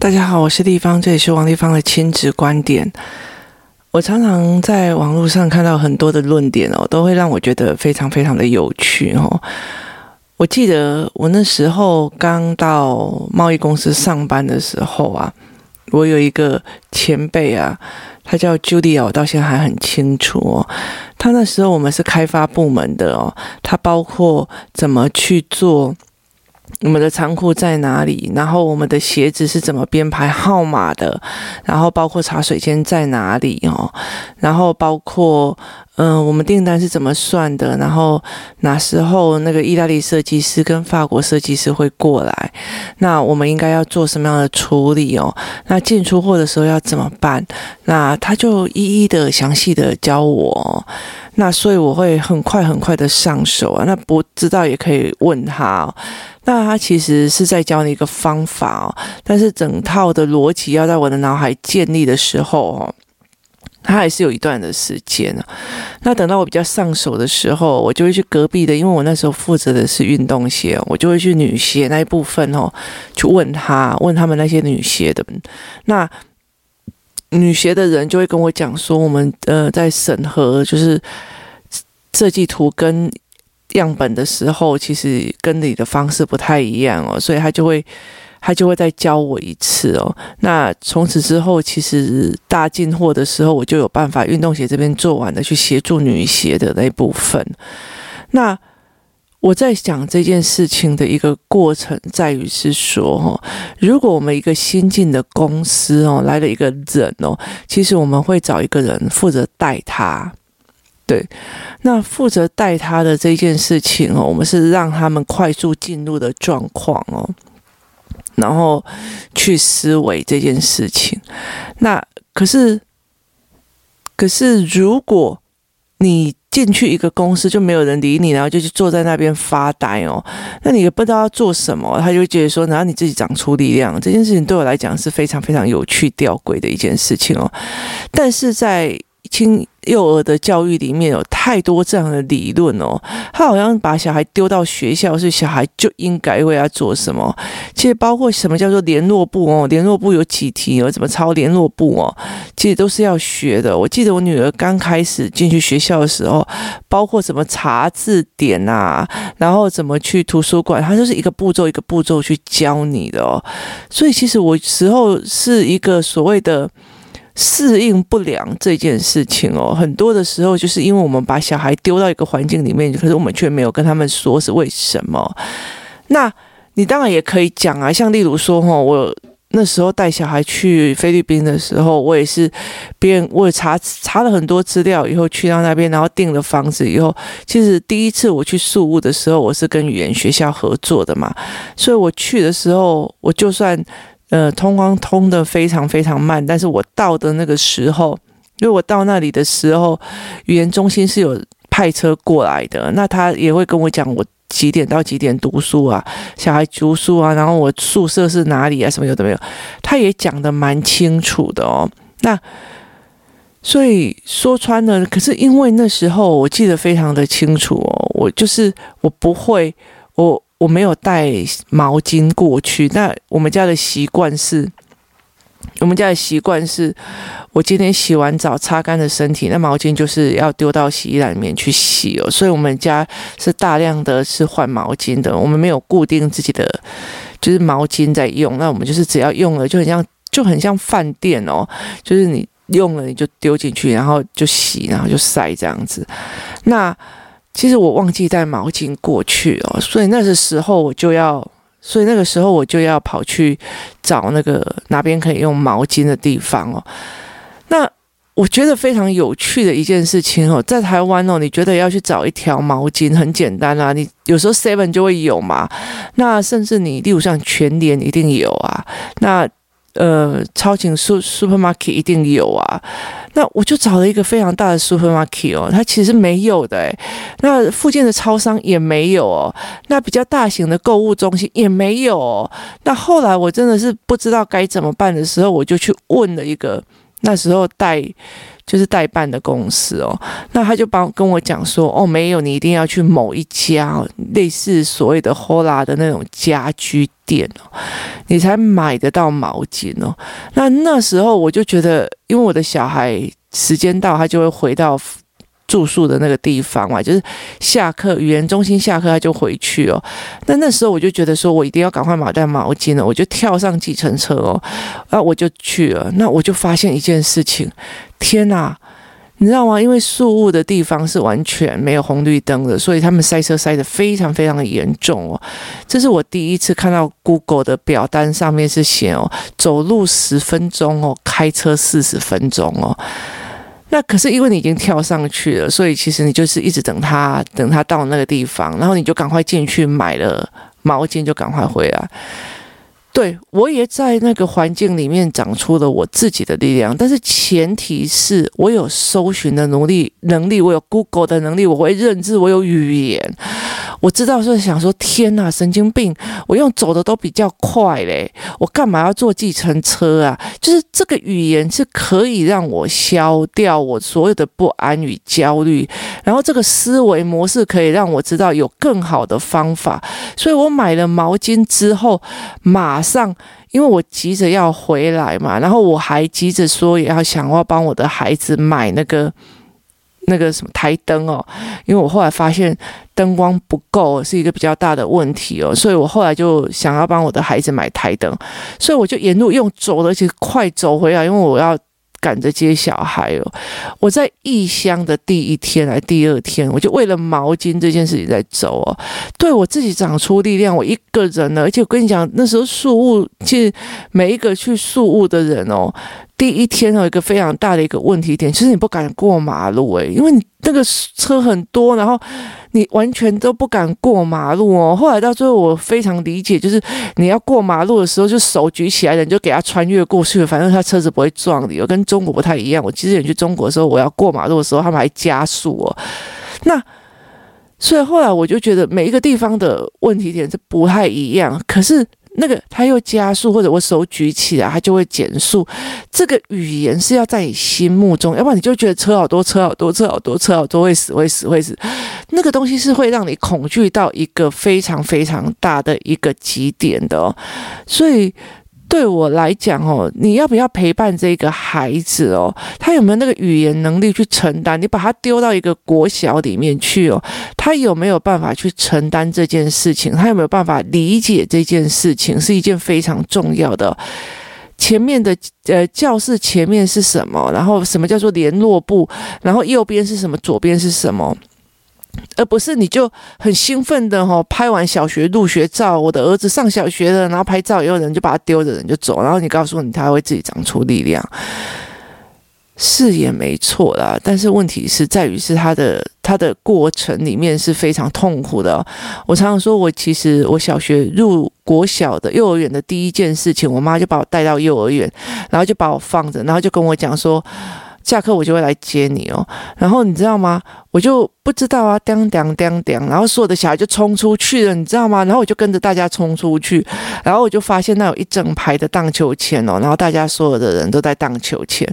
大家好，我是丽芳，这里是王立芳的亲子观点。我常常在网络上看到很多的论点哦，都会让我觉得非常非常的有趣哦。我记得我那时候刚到贸易公司上班的时候啊，我有一个前辈啊，他叫 Julia，我到现在还很清楚哦。他那时候我们是开发部门的哦，他包括怎么去做。我们的仓库在哪里？然后我们的鞋子是怎么编排号码的？然后包括茶水间在哪里哦？然后包括嗯、我们订单是怎么算的？然后哪时候那个意大利设计师跟法国设计师会过来？那我们应该要做什么样的处理哦？那进出货的时候要怎么办？那他就一一的详细的教我。那所以我会很快很快的上手啊。那不知道也可以问他哦。那他其实是在教你一个方法哦，但是整套的逻辑要在我的脑海建立的时候哦，他还是有一段的时间呢。那等到我比较上手的时候，我就会去隔壁的，因为我那时候负责的是运动鞋，我就会去女鞋那一部分哦，去问他，问他们那些女鞋的。那女鞋的人就会跟我讲说，我们呃在审核就是设计图跟。样本的时候，其实跟你的方式不太一样哦，所以他就会他就会再教我一次哦。那从此之后，其实大进货的时候，我就有办法运动鞋这边做完的去协助女鞋的那一部分。那我在讲这件事情的一个过程，在于是说哦，如果我们一个新进的公司哦来了一个人哦，其实我们会找一个人负责带他。对，那负责带他的这件事情哦，我们是让他们快速进入的状况哦，然后去思维这件事情。那可是，可是如果你进去一个公司就没有人理你，然后就去坐在那边发呆哦，那你也不知道要做什么，他就觉得说，然后你自己长出力量，这件事情对我来讲是非常非常有趣吊诡的一件事情哦。但是在亲幼儿的教育里面有太多这样的理论哦，他好像把小孩丢到学校，是小孩就应该为他做什么。其实包括什么叫做联络簿哦，联络簿有几题哦，怎么抄联络簿哦，其实都是要学的。我记得我女儿刚开始进去学校的时候，包括怎么查字典啊，然后怎么去图书馆，他就是一个步骤一个步骤去教你的哦。所以其实我时候是一个所谓的。适应不良这件事情哦，很多的时候就是因为我们把小孩丢到一个环境里面，可是我们却没有跟他们说是为什么。那你当然也可以讲啊，像例如说哈，我那时候带小孩去菲律宾的时候，我也是别人我也查查了很多资料以后去到那边，然后订了房子以后，其实第一次我去宿务的时候，我是跟语言学校合作的嘛，所以我去的时候，我就算。呃，通光通的非常非常慢，但是我到的那个时候，因为我到那里的时候，语言中心是有派车过来的，那他也会跟我讲我几点到几点读书啊，小孩读书啊，然后我宿舍是哪里啊，什么有的没有，他也讲得蛮清楚的哦。那所以说穿了，可是因为那时候我记得非常的清楚哦，我就是我不会我。我没有带毛巾过去。那我们家的习惯是，我们家的习惯是，我今天洗完澡擦干的身体，那毛巾就是要丢到洗衣篮里面去洗哦。所以我们家是大量的是换毛巾的，我们没有固定自己的就是毛巾在用。那我们就是只要用了，就很像就很像饭店哦，就是你用了你就丢进去，然后就洗，然后就晒这样子。那其实我忘记带毛巾过去哦，所以那个时候我就要，所以那个时候我就要跑去找那个哪边可以用毛巾的地方哦。那我觉得非常有趣的一件事情哦，在台湾哦，你觉得要去找一条毛巾很简单啊，你有时候 Seven 就会有嘛，那甚至你例如像全联一定有啊，那。呃，超级 supermarket 一定有啊，那我就找了一个非常大的 supermarket 哦，它其实没有的诶，那附近的超商也没有哦，那比较大型的购物中心也没有哦。那后来我真的是不知道该怎么办的时候，我就去问了一个那时候带。就是代办的公司哦，那他就帮跟我讲说，哦，没有，你一定要去某一家类似所谓的 HOLA 的那种家居店哦，你才买得到毛巾哦。那那时候我就觉得，因为我的小孩时间到，他就会回到。住宿的那个地方嘛，就是下课语言中心下课他就回去哦。那那时候我就觉得说，我一定要赶快买袋毛巾了，我就跳上计程车哦，啊，我就去了。那我就发现一件事情，天哪，你知道吗？因为宿雾的地方是完全没有红绿灯的，所以他们塞车塞得非常非常的严重哦。这是我第一次看到 Google 的表单上面是写哦，走路十分钟哦，开车四十分钟哦。那可是因为你已经跳上去了，所以其实你就是一直等他，等他到那个地方，然后你就赶快进去买了毛巾，就赶快回来。对，我也在那个环境里面长出了我自己的力量，但是前提是我有搜寻的能力，能力我有 Google 的能力，我会认知，我有语言。我知道是想说，天哪，神经病！我用走的都比较快嘞，我干嘛要坐计程车啊？就是这个语言是可以让我消掉我所有的不安与焦虑，然后这个思维模式可以让我知道有更好的方法。所以我买了毛巾之后，马上，因为我急着要回来嘛，然后我还急着说也要想要帮我的孩子买那个。那个什么台灯哦，因为我后来发现灯光不够是一个比较大的问题哦，所以我后来就想要帮我的孩子买台灯，所以我就沿路用走的，而且快走回来，因为我要。赶着接小孩哦！我在异乡的第一天来第二天，我就为了毛巾这件事情在走哦。对我自己长出力量，我一个人呢，而且我跟你讲，那时候宿雾，其实每一个去宿雾的人哦，第一天有一个非常大的一个问题点，其实你不敢过马路诶，因为你那个车很多，然后。你完全都不敢过马路哦。后来到最后，我非常理解，就是你要过马路的时候，就手举起来的，你就给他穿越过去，反正他车子不会撞你。我跟中国不太一样，我之前去中国的时候，我要过马路的时候，他们还加速哦。那所以后来我就觉得每一个地方的问题点是不太一样，可是。那个他又加速，或者我手举起来，他就会减速。这个语言是要在你心目中，要不然你就觉得车好多，车好多，车好多，车好多，会死，会死，会死。那个东西是会让你恐惧到一个非常非常大的一个极点的哦，所以。对我来讲哦，你要不要陪伴这个孩子哦？他有没有那个语言能力去承担？你把他丢到一个国小里面去哦，他有没有办法去承担这件事情？他有没有办法理解这件事情？是一件非常重要的。前面的呃教室前面是什么？然后什么叫做联络部？然后右边是什么？左边是什么？而不是你就很兴奋的哈，拍完小学入学照，我的儿子上小学了，然后拍照，以后人就把他丢着，人就走，然后你告诉你他会自己长出力量，是也没错啦。但是问题是在于是他的他的过程里面是非常痛苦的。我常常说，我其实我小学入国小的幼儿园的第一件事情，我妈就把我带到幼儿园，然后就把我放着，然后就跟我讲说。下课我就会来接你哦，然后你知道吗？我就不知道啊，叮叮叮叮，然后所有的小孩就冲出去了，你知道吗？然后我就跟着大家冲出去，然后我就发现那有一整排的荡秋千哦，然后大家所有的人都在荡秋千，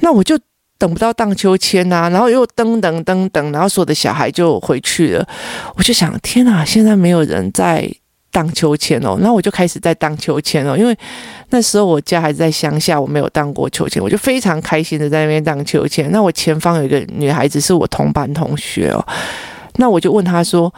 那我就等不到荡秋千呐，然后又噔噔噔噔，然后所有的小孩就回去了，我就想，天哪，现在没有人在。荡秋千哦，那我就开始在荡秋千哦，因为那时候我家还是在乡下，我没有荡过秋千，我就非常开心的在那边荡秋千。那我前方有一个女孩子是我同班同学哦，那我就问她说：“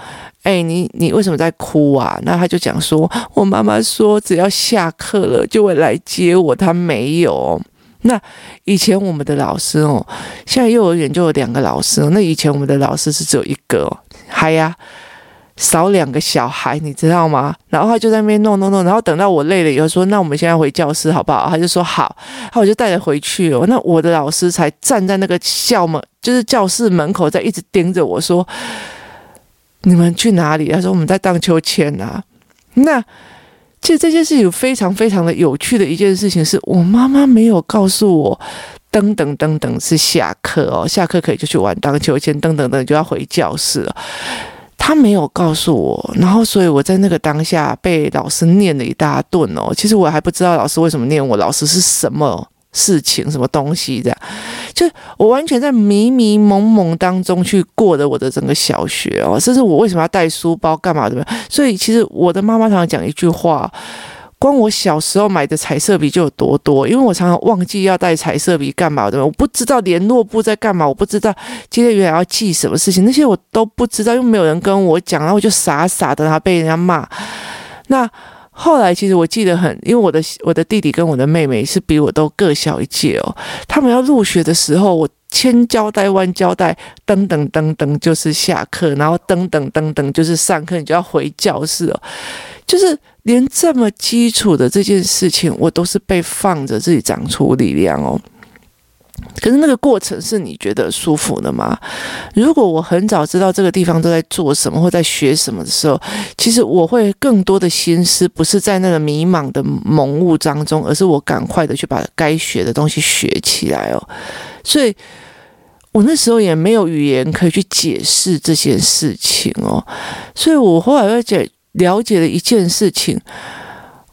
哎，你你为什么在哭啊？”那她就讲说：“我妈妈说只要下课了就会来接我，她没有。”那以前我们的老师哦，现在幼儿园就有两个老师，那以前我们的老师是只有一个哦，嗨呀。少两个小孩，你知道吗？然后他就在那边弄弄弄，然后等到我累了以后说：“那我们现在回教室好不好？”他就说：“好。”然后我就带着回去哦。那我的老师才站在那个校门，就是教室门口，在一直盯着我说：“你们去哪里？”他说：“我们在荡秋千啊。”那其实这件事情非常非常的有趣的一件事情是，我妈妈没有告诉我，噔噔噔噔是下课哦，下课可以就去玩荡秋千，噔噔噔就要回教室了。他没有告诉我，然后所以我在那个当下被老师念了一大顿哦。其实我还不知道老师为什么念我，老师是什么事情、什么东西这样。就我完全在迷迷蒙蒙当中去过的我的整个小学哦，甚至我为什么要带书包干嘛的？所以其实我的妈妈常常讲一句话。光我小时候买的彩色笔就有多多，因为我常常忘记要带彩色笔干嘛的，我不知道联络簿在干嘛，我不知道今天原来要记什么事情，那些我都不知道，又没有人跟我讲，然后我就傻傻的，然后被人家骂。那后来其实我记得很，因为我的我的弟弟跟我的妹妹是比我都各小一届哦，他们要入学的时候，我千交代万交代，噔噔噔噔就是下课，然后噔噔噔噔就是上课，你就要回教室哦，就是。连这么基础的这件事情，我都是被放着自己长出力量哦。可是那个过程是你觉得舒服的吗？如果我很早知道这个地方都在做什么或在学什么的时候，其实我会更多的心思不是在那个迷茫的蒙雾当中，而是我赶快的去把该学的东西学起来哦。所以我那时候也没有语言可以去解释这件事情哦。所以我后来会觉了解了一件事情，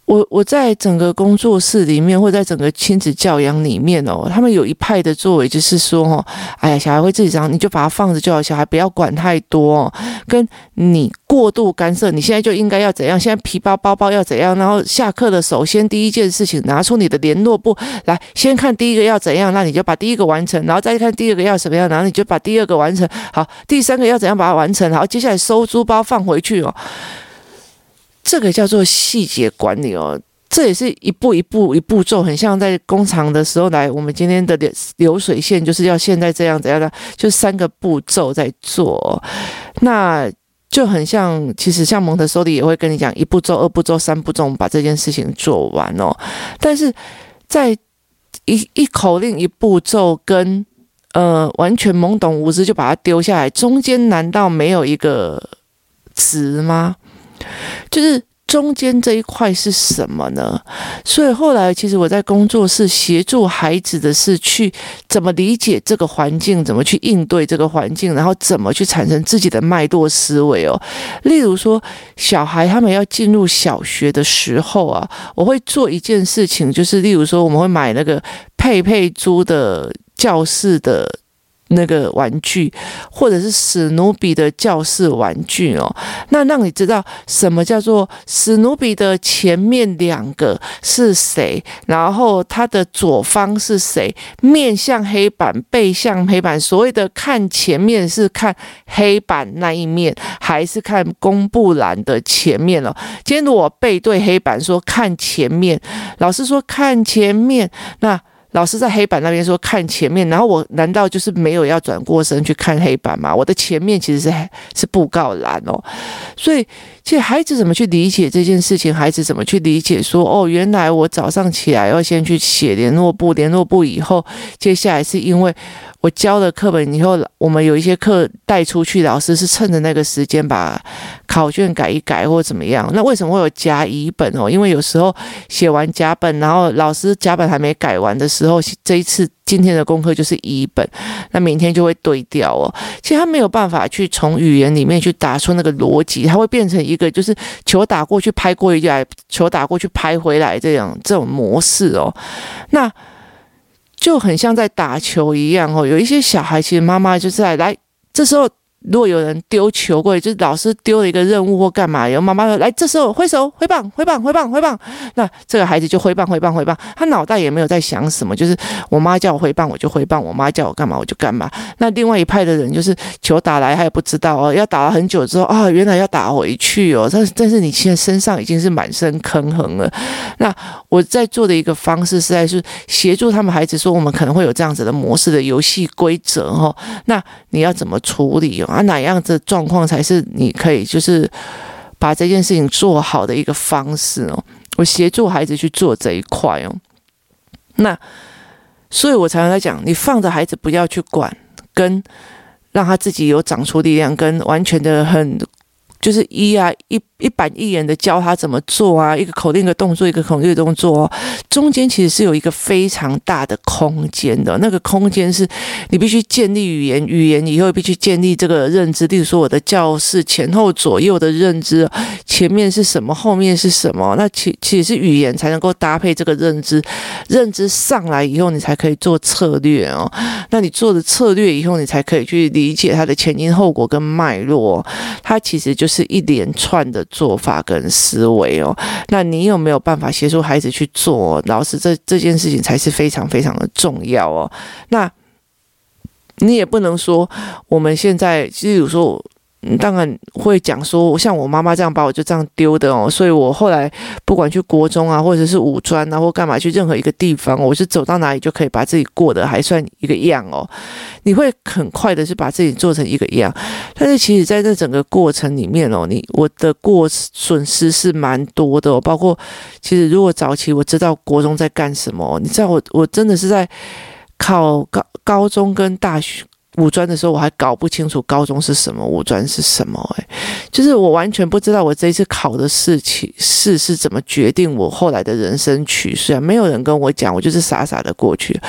我我在整个工作室里面，或在整个亲子教养里面哦，他们有一派的作为就是说哦，哎呀，小孩会自己长，你就把他放着就好，小孩不要管太多哦，跟你过度干涉，你现在就应该要怎样？现在皮包包包要怎样？然后下课的首先第一件事情，拿出你的联络簿来，先看第一个要怎样，那你就把第一个完成，然后再看第二个要什么样，然后你就把第二个完成，好，第三个要怎样把它完成，好，接下来收书包放回去哦。这个叫做细节管理哦，这也是一步一步一步骤，很像在工厂的时候来。我们今天的流流水线就是要现在这样怎样的，就三个步骤在做，那就很像，其实像蒙特梭利也会跟你讲一步骤、二步骤、三步骤，我们把这件事情做完哦。但是在一一口令一步骤跟呃完全懵懂无知就把它丢下来，中间难道没有一个词吗？就是中间这一块是什么呢？所以后来其实我在工作室协助孩子的是去怎么理解这个环境，怎么去应对这个环境，然后怎么去产生自己的脉络思维哦。例如说，小孩他们要进入小学的时候啊，我会做一件事情，就是例如说，我们会买那个佩佩猪的教室的。那个玩具，或者是史努比的教室玩具哦，那让你知道什么叫做史努比的前面两个是谁，然后他的左方是谁，面向黑板，背向黑板。所谓的看前面是看黑板那一面，还是看公布栏的前面哦？今天如果背对黑板说看前面，老师说看前面，那。老师在黑板那边说看前面，然后我难道就是没有要转过身去看黑板吗？我的前面其实是是布告栏哦，所以其实孩子怎么去理解这件事情？孩子怎么去理解说哦，原来我早上起来要先去写联络簿，联络簿以后，接下来是因为。我教了课本以后，我们有一些课带出去，老师是趁着那个时间把考卷改一改或怎么样。那为什么会有甲乙本哦？因为有时候写完甲本，然后老师甲本还没改完的时候，这一次今天的功课就是一本，那明天就会对调哦。其实他没有办法去从语言里面去打出那个逻辑，他会变成一个就是球打过去拍过一来，球打过去拍回来这样这种模式哦。那。就很像在打球一样哦，有一些小孩其实妈妈就是在来，这时候。如果有人丢球过去，就是老师丢了一个任务或干嘛，然后妈妈说：“来，这时候挥手挥棒挥棒挥棒挥棒。”那这个孩子就挥棒挥棒挥棒，他脑袋也没有在想什么，就是我妈叫我挥棒我就挥棒，我妈叫我干嘛我就干嘛。那另外一派的人就是球打来他也不知道哦，要打了很久之后啊，原来要打回去哦。但但是你现在身上已经是满身坑痕了。那我在做的一个方式是在是协助他们孩子说，我们可能会有这样子的模式的游戏规则哦。那你要怎么处理哦？啊，哪样子状况才是你可以就是把这件事情做好的一个方式哦？我协助孩子去做这一块哦。那所以，我常常在讲，你放着孩子不要去管，跟让他自己有长出力量，跟完全的很就是一啊一一板一眼的教他怎么做啊，一个口令一个动作，一个口令一个动作，哦中间其实是有一个非常大的空间的。那个空间是你必须建立语言，语言以后必须建立这个认知。例如说，我的教室前后左右的认知，前面是什么，后面是什么？那其其实是语言才能够搭配这个认知，认知上来以后，你才可以做策略哦。那你做的策略以后，你才可以去理解它的前因后果跟脉络。它其实就是是一连串的做法跟思维哦。那你有没有办法协助孩子去做？老师，这这件事情才是非常非常的重要哦。那你也不能说我们现在，例如说。当然会讲说，像我妈妈这样把我就这样丢的哦，所以我后来不管去国中啊，或者是五专啊，或干嘛去任何一个地方，我是走到哪里就可以把自己过得还算一个样哦。你会很快的是把自己做成一个样，但是其实在这整个过程里面哦，你我的过损失是蛮多的哦，包括其实如果早期我知道国中在干什么，你知道我我真的是在考高高中跟大学。五专的时候，我还搞不清楚高中是什么，五专是什么。诶，就是我完全不知道我这一次考的事情是是怎么决定我后来的人生取向，没有人跟我讲，我就是傻傻的过去。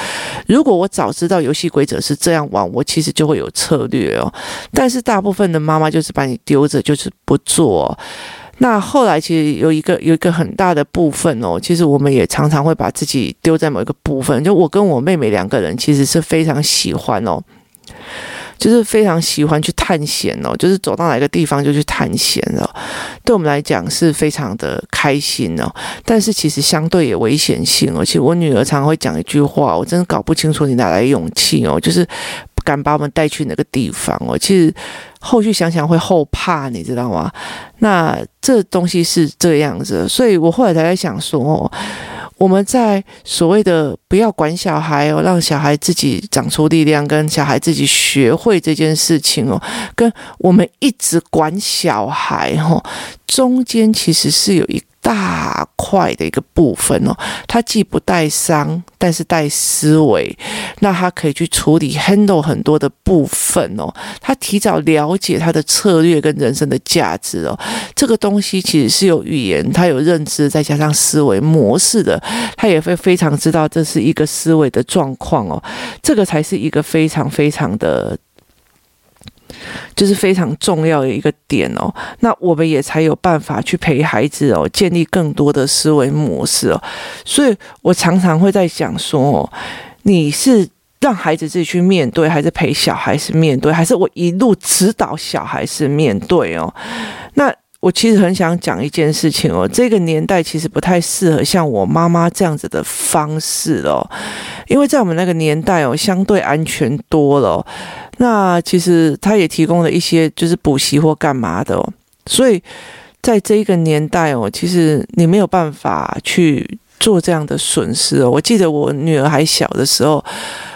如果我早知道游戏规则是这样玩，我其实就会有策略哦。但是大部分的妈妈就是把你丢着，就是不做。那后来其实有一个有一个很大的部分哦，其实我们也常常会把自己丢在某一个部分。就我跟我妹妹两个人，其实是非常喜欢哦。就是非常喜欢去探险哦，就是走到哪个地方就去探险哦，对我们来讲是非常的开心哦。但是其实相对也危险性哦。其实我女儿常常会讲一句话，我真的搞不清楚你哪来勇气哦，就是敢把我们带去那个地方哦。其实后续想想会后怕，你知道吗？那这东西是这样子，所以我后来才在想说哦。我们在所谓的不要管小孩哦，让小孩自己长出力量，跟小孩自己学会这件事情哦，跟我们一直管小孩哦，中间其实是有一。大块的一个部分哦，它既不带伤，但是带思维，那他可以去处理 handle 很多的部分哦。他提早了解他的策略跟人生的价值哦，这个东西其实是有语言，他有认知，再加上思维模式的，他也会非常知道这是一个思维的状况哦。这个才是一个非常非常的。就是非常重要的一个点哦，那我们也才有办法去陪孩子哦，建立更多的思维模式哦。所以我常常会在想说哦，你是让孩子自己去面对，还是陪小孩是面对，还是我一路指导小孩是面对哦？那我其实很想讲一件事情哦，这个年代其实不太适合像我妈妈这样子的方式哦，因为在我们那个年代哦，相对安全多了。那其实他也提供了一些就是补习或干嘛的哦，所以在这一个年代哦，其实你没有办法去做这样的损失哦。我记得我女儿还小的时候，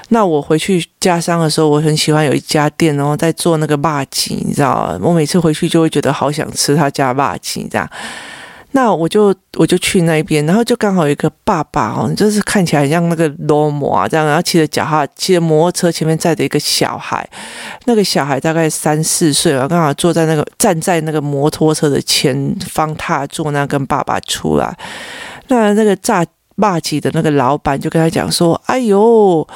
那我回去家乡的时候，我很喜欢有一家店哦，在做那个麻糬，你知道？我每次回去就会觉得好想吃他家麻糬这样。那我就我就去那边，然后就刚好有一个爸爸哦，就是看起来很像那个罗摩啊这样，然后骑着脚踏骑着摩托车，前面载着一个小孩，那个小孩大概三四岁吧，刚好坐在那个站在那个摩托车的前方踏座，那跟爸爸出来，那那个炸麻糬的那个老板就跟他讲说：“哎呦，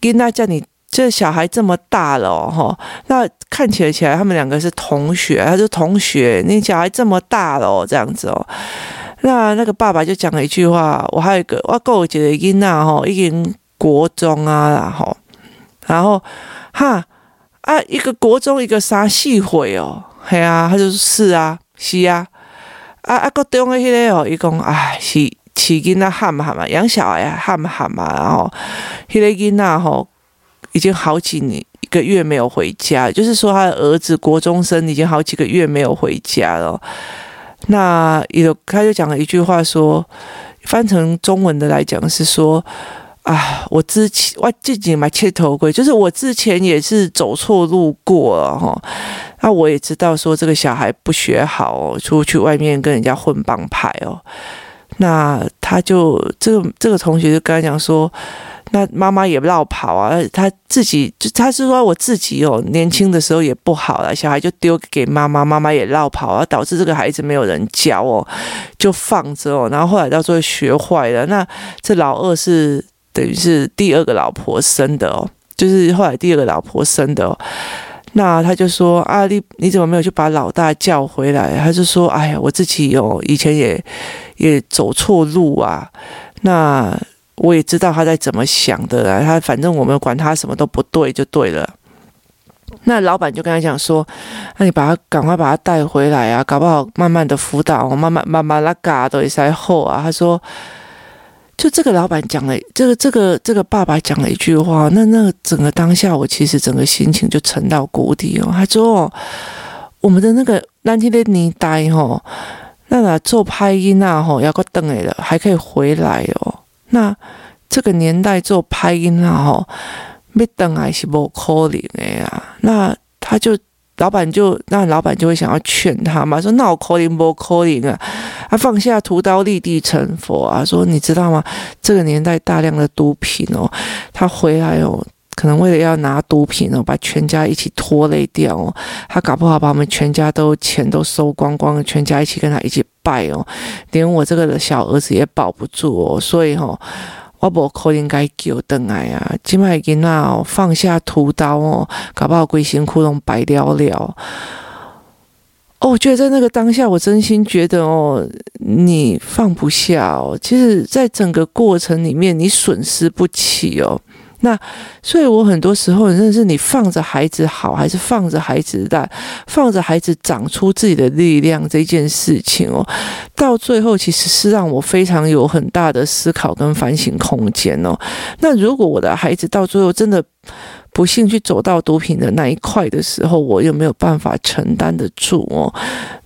跟他叫你。”这小孩这么大了哦，那看起来起来他们两个是同学，他是同学，你小孩这么大了哦，这样子哦，那那个爸爸就讲了一句话，我还有一个我够觉得囡呐吼，已经国中啊，然后然后哈啊一个国中一个啥系会哦，嘿啊，他就说是啊，是啊，啊啊个中的迄个哦，伊讲哎是饲囡仔喊嘛喊嘛，养小孩喊嘛喊嘛，然后迄个囡仔吼。已经好几年一个月没有回家，就是说他的儿子国中生已经好几个月没有回家了。那有他就讲了一句话说，翻成中文的来讲是说啊，我之前我自己买切头盔，就是我之前也是走错路过了哈。那我也知道说这个小孩不学好，出去外面跟人家混帮派哦。那他就这个这个同学就跟他讲说。那妈妈也落跑啊，他自己就他是说我自己哦，年轻的时候也不好了，小孩就丢给妈妈，妈妈也落跑啊，导致这个孩子没有人教哦，就放着哦，然后后来到最后学坏了。那这老二是等于是第二个老婆生的哦，就是后来第二个老婆生的哦。那他就说啊，你你怎么没有去把老大叫回来？他就说，哎呀，我自己哦，以前也也走错路啊。那我也知道他在怎么想的啊，他反正我们管他什么都不对就对了。那老板就跟他讲说，那你把他赶快把他带回来啊，搞不好慢慢的辅导，慢慢慢慢那嘎都也在后啊。他说。就这个老板讲了，这个这个这个爸爸讲了一句话，那那整个当下，我其实整个心情就沉到谷底哦。他说、哦：“我们的那个南京的年代吼，那个做拍音啊吼，要个等来了，还可以回来哦。那这个年代做拍音啊吼，没等来是不可能的呀。那他就。”老板就那老板就会想要劝他嘛，说那我 calling 不 calling 啊，他放下屠刀立地成佛啊，说你知道吗？这个年代大量的毒品哦，他回来哦，可能为了要拿毒品哦，把全家一起拖累掉哦，他搞不好把我们全家都钱都收光光，全家一起跟他一起败哦，连我这个的小儿子也保不住哦，所以哦。我无可能该救回来啊！今麦囡仔哦，放下屠刀哦，搞不好规身躯拢白了了。哦，我觉得在那个当下，我真心觉得哦，你放不下哦。其实，在整个过程里面，你损失不起哦。那所以，我很多时候，真的是你放着孩子好，还是放着孩子大，放着孩子长出自己的力量这件事情哦，到最后其实是让我非常有很大的思考跟反省空间哦。那如果我的孩子到最后真的不幸去走到毒品的那一块的时候，我又没有办法承担得住哦？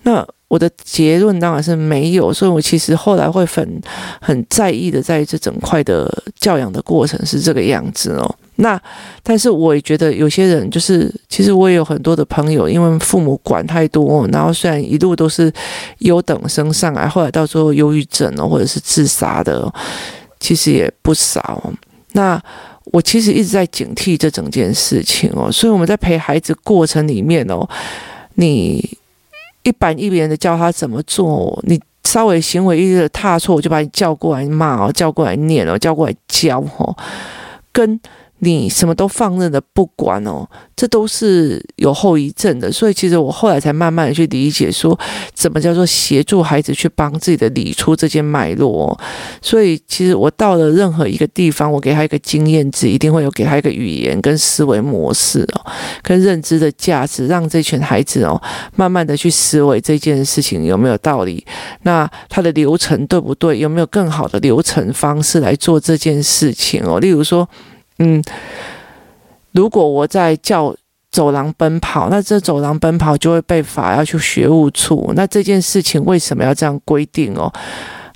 那。我的结论当然是没有，所以我其实后来会很很在意的，在这整块的教养的过程是这个样子哦。那但是我也觉得有些人就是，其实我也有很多的朋友，因为父母管太多，然后虽然一路都是优等生上来，后来到最后忧郁症哦，或者是自杀的，其实也不少。那我其实一直在警惕这整件事情哦，所以我们在陪孩子过程里面哦，你。一板一眼的教他怎么做，你稍微行为一的踏错，我就把你叫过来骂哦，叫过来念哦，叫过来教哦，跟。你什么都放任的不管哦，这都是有后遗症的。所以其实我后来才慢慢的去理解，说怎么叫做协助孩子去帮自己的理出这件脉络哦。所以其实我到了任何一个地方，我给他一个经验值，一定会有给他一个语言跟思维模式哦，跟认知的价值，让这群孩子哦，慢慢的去思维这件事情有没有道理，那他的流程对不对？有没有更好的流程方式来做这件事情哦？例如说。嗯，如果我在叫走廊奔跑，那这走廊奔跑就会被罚要去学务处。那这件事情为什么要这样规定哦？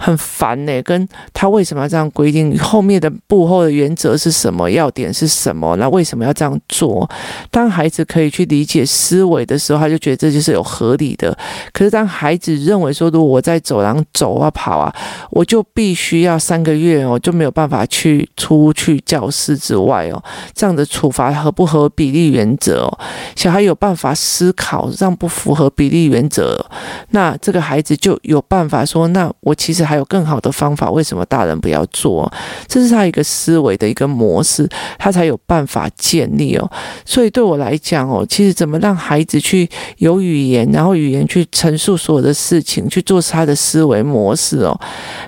很烦呢、跟他为什么要这样规定？后面的步后的原则是什么？要点是什么？那为什么要这样做？当孩子可以去理解思维的时候，他就觉得这就是有合理的。可是当孩子认为说，如果我在走廊走啊跑啊，我就必须要三个月哦，就没有办法去出去教室之外哦，这样的处罚合不合比例原则哦？小孩有办法思考，让不符合比例原则，那这个孩子就有办法说，那我其实。还有更好的方法，为什么大人不要做？这是他一个思维的一个模式，他才有办法建立哦。所以对我来讲哦，其实怎么让孩子去有语言，然后语言去陈述所有的事情，去做他的思维模式哦，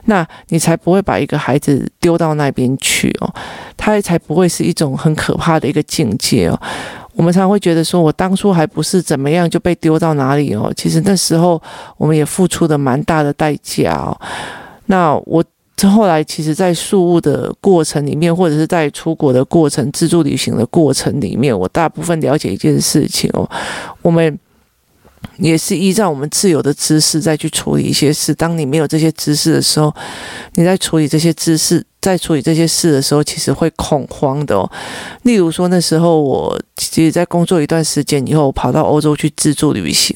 那你才不会把一个孩子丢到那边去哦，他才不会是一种很可怕的一个境界哦。我们常会觉得说，我当初还不是怎么样就被丢到哪里哦。其实那时候我们也付出了蛮大的代价哦。那我后来其实，在宿雾的过程里面，或者是在出国的过程、自助旅行的过程里面，我大部分了解一件事情哦，我们。也是依照我们自有的知识再去处理一些事。当你没有这些知识的时候，你在处理这些知识，在处理这些事的时候，其实会恐慌的哦。例如说，那时候我其实，在工作一段时间以后，跑到欧洲去自助旅行。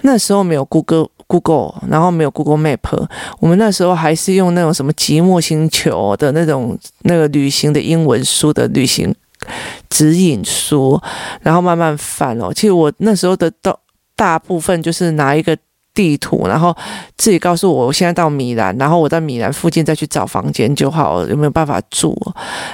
那时候没有 Google Google，然后没有 Google Map，我们那时候还是用那种什么寂寞星球的那种那个旅行的英文书的旅行指引书，然后慢慢翻哦。其实我那时候的大大部分就是拿一个地图，然后自己告诉我我现在到米兰，然后我在米兰附近再去找房间就好，有没有办法住？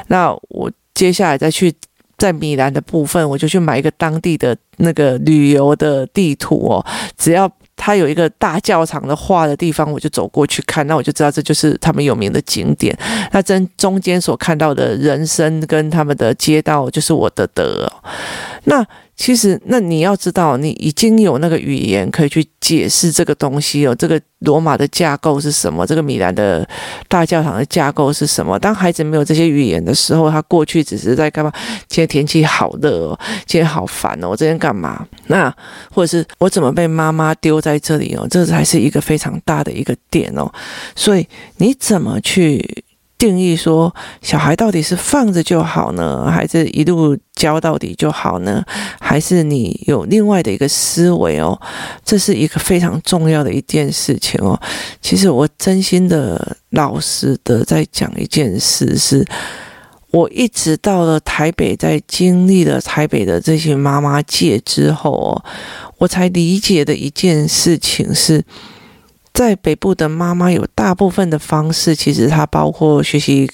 那我接下来再去。在米兰的部分，我就去买一个当地的那个旅游的地图哦。只要它有一个大教堂的画的地方，我就走过去看，那我就知道这就是他们有名的景点。那真中间所看到的人生跟他们的街道，就是我的德。那。其实，那你要知道，你已经有那个语言可以去解释这个东西哦。这个罗马的架构是什么？这个米兰的大教堂的架构是什么？当孩子没有这些语言的时候，他过去只是在干嘛？今天天气好热哦，今天好烦哦，我今天干嘛？那或者是我怎么被妈妈丢在这里哦？这才是一个非常大的一个点哦。所以你怎么去？定义说，小孩到底是放着就好呢，还是一路教到底就好呢？还是你有另外的一个思维哦？这是一个非常重要的一件事情哦。其实我真心的、老实的在讲一件事，是我一直到了台北，在经历了台北的这些妈妈界之后哦，我才理解的一件事情是。在北部的妈妈有大部分的方式，其实它包括学习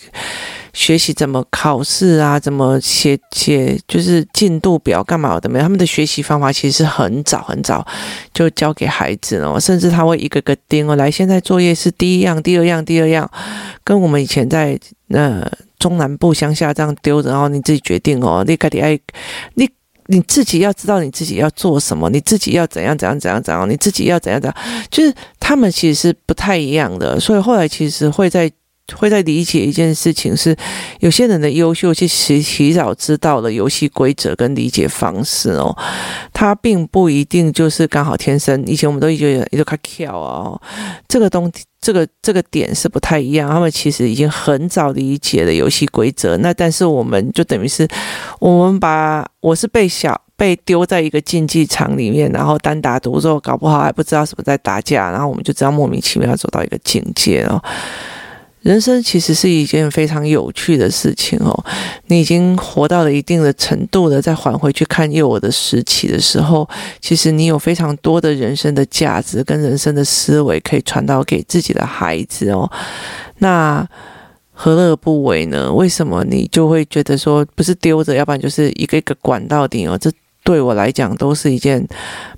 学习怎么考试啊，怎么写写就是进度表干嘛的没有？他们的学习方法其实是很早很早就教给孩子了，甚至他会一个个盯哦，来，现在作业是第一样、第二样、第二样，跟我们以前在呃中南部乡下这样丢着，然后你自己决定哦，你到底爱你。你自己要知道你自己要做什么，你自己要怎样怎样怎样怎样，你自己要怎样怎样，就是他们其实是不太一样的。所以后来其实会在会在理解一件事情是，有些人的优秀其实提早知道了游戏规则跟理解方式哦，他并不一定就是刚好天生。以前我们都觉得一个卡巧啊，这个东。这个这个点是不太一样，他们其实已经很早理解了游戏规则。那但是我们就等于是，我们把我是被小被丢在一个竞技场里面，然后单打独斗，搞不好还不知道什么在打架，然后我们就这样莫名其妙走到一个境界哦。人生其实是一件非常有趣的事情哦。你已经活到了一定的程度了，再返回去看幼儿的时期的时候，其实你有非常多的人生的价值跟人生的思维可以传导给自己的孩子哦。那何乐而不为呢？为什么你就会觉得说不是丢着，要不然就是一个一个管到底哦？这。对我来讲，都是一件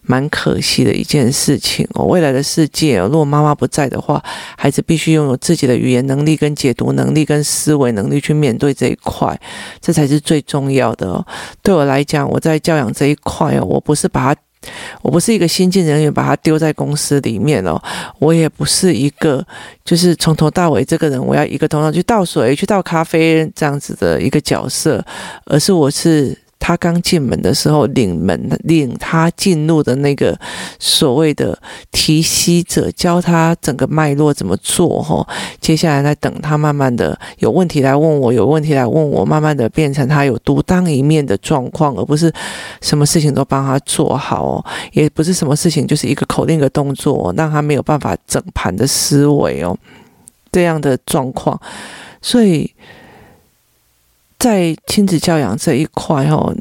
蛮可惜的一件事情哦。未来的世界，如果妈妈不在的话，孩子必须拥有自己的语言能力、跟解读能力、跟思维能力去面对这一块，这才是最重要的哦。对我来讲，我在教养这一块哦，我不是把他，我不是一个新进人员，把他丢在公司里面哦，我也不是一个就是从头到尾这个人，我要一个头脑去倒水、去倒咖啡这样子的一个角色，而是我是。他刚进门的时候，领门领他进入的那个所谓的提携者，教他整个脉络怎么做哈。接下来在等他慢慢的有问题来问我，有问题来问我，慢慢的变成他有独当一面的状况，而不是什么事情都帮他做好，也不是什么事情就是一个口令的动作，让他没有办法整盘的思维哦，这样的状况，所以。在亲子教养这一块哦，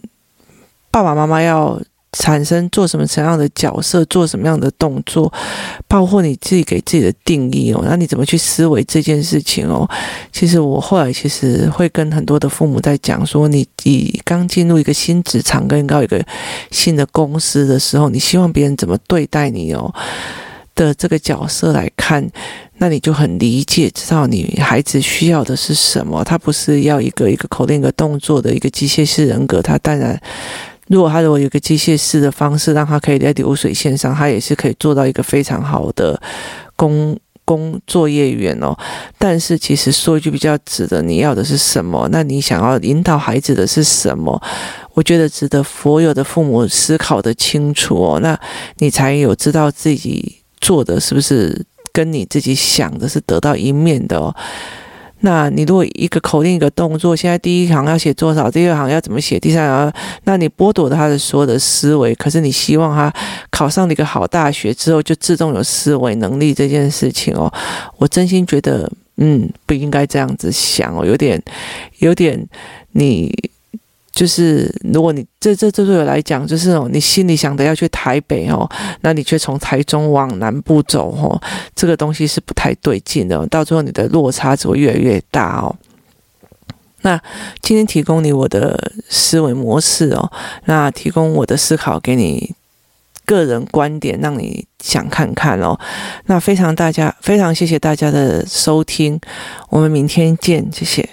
爸爸妈妈要产生做什么什么样的角色，做什么样的动作，包括你自己给自己的定义哦，那你怎么去思维这件事情哦？其实我后来其实会跟很多的父母在讲说，你你刚进入一个新职场，跟到一个新的公司的时候，你希望别人怎么对待你哦？的这个角色来看，那你就很理解，知道你孩子需要的是什么。他不是要一个一个口令、一个动作的一个机械式人格。他当然，如果他如果有一个机械式的方式，让他可以在流水线上，他也是可以做到一个非常好的工工作业员哦。但是，其实说一句比较直的，你要的是什么？那你想要引导孩子的是什么？我觉得值得所有的父母思考的清楚哦。那你才有知道自己。做的是不是跟你自己想的是得到一面的哦？那你如果一个口令一个动作，现在第一行要写多少，第二行要怎么写，第三行，那你剥夺了他的所有的思维。可是你希望他考上了一个好大学之后就自动有思维能力这件事情哦，我真心觉得，嗯，不应该这样子想哦，有点，有点你。就是如果你这这这对我来讲，就是哦，你心里想的要去台北哦，那你却从台中往南部走哦，这个东西是不太对劲的，到最后你的落差只会越来越大哦。那今天提供你我的思维模式哦，那提供我的思考给你个人观点，让你想看看哦。那非常大家非常谢谢大家的收听，我们明天见，谢谢。